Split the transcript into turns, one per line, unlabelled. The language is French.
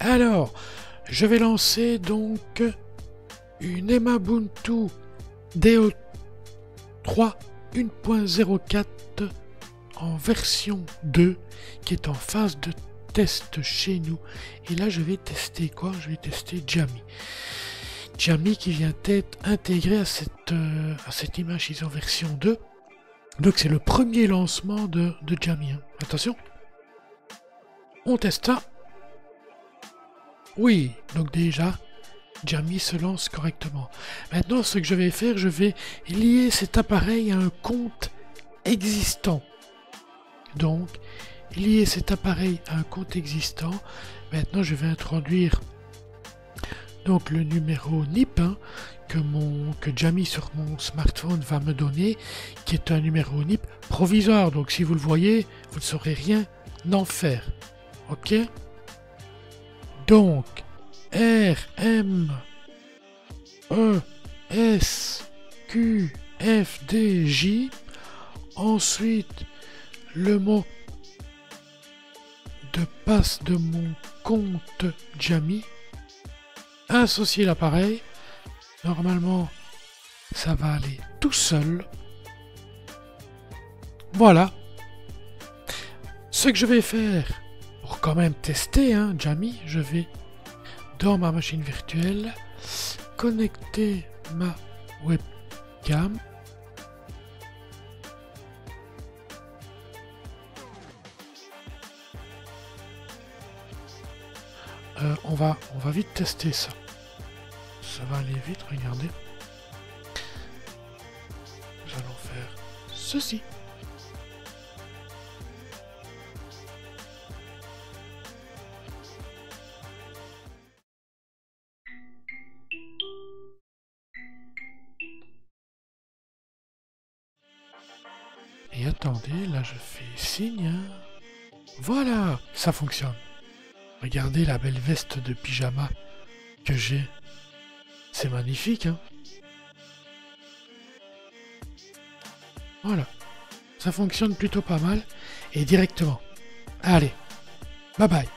Alors, je vais lancer donc une Emabuntu DO 3 1.04 en version 2 qui est en phase de test chez nous. Et là, je vais tester quoi? Je vais tester Jamie Jamie qui vient être intégré à cette, euh, à cette image ISO version 2. Donc c'est le premier lancement de, de Jammy. Hein. Attention. On teste ça. Oui, donc déjà, Jammy se lance correctement. Maintenant, ce que je vais faire, je vais lier cet appareil à un compte existant. Donc, lier cet appareil à un compte existant. Maintenant, je vais introduire donc le numéro NIP que, mon, que Jamie sur mon smartphone va me donner, qui est un numéro NIP provisoire. Donc, si vous le voyez, vous ne saurez rien en faire. Ok? Donc, R, M, E, S, Q, F, D, J. Ensuite, le mot de passe de mon compte Jamie. Associer l'appareil. Normalement, ça va aller tout seul. Voilà. Ce que je vais faire, pour quand même tester, hein, Jamie, je vais dans ma machine virtuelle connecter ma webcam. Euh, on, va, on va vite tester ça. Ça va aller vite, regardez. Nous allons faire ceci. Et attendez, là je fais signe. Hein. Voilà, ça fonctionne. Regardez la belle veste de pyjama que j'ai. C'est magnifique, hein Voilà. Ça fonctionne plutôt pas mal. Et directement. Allez. Bye bye.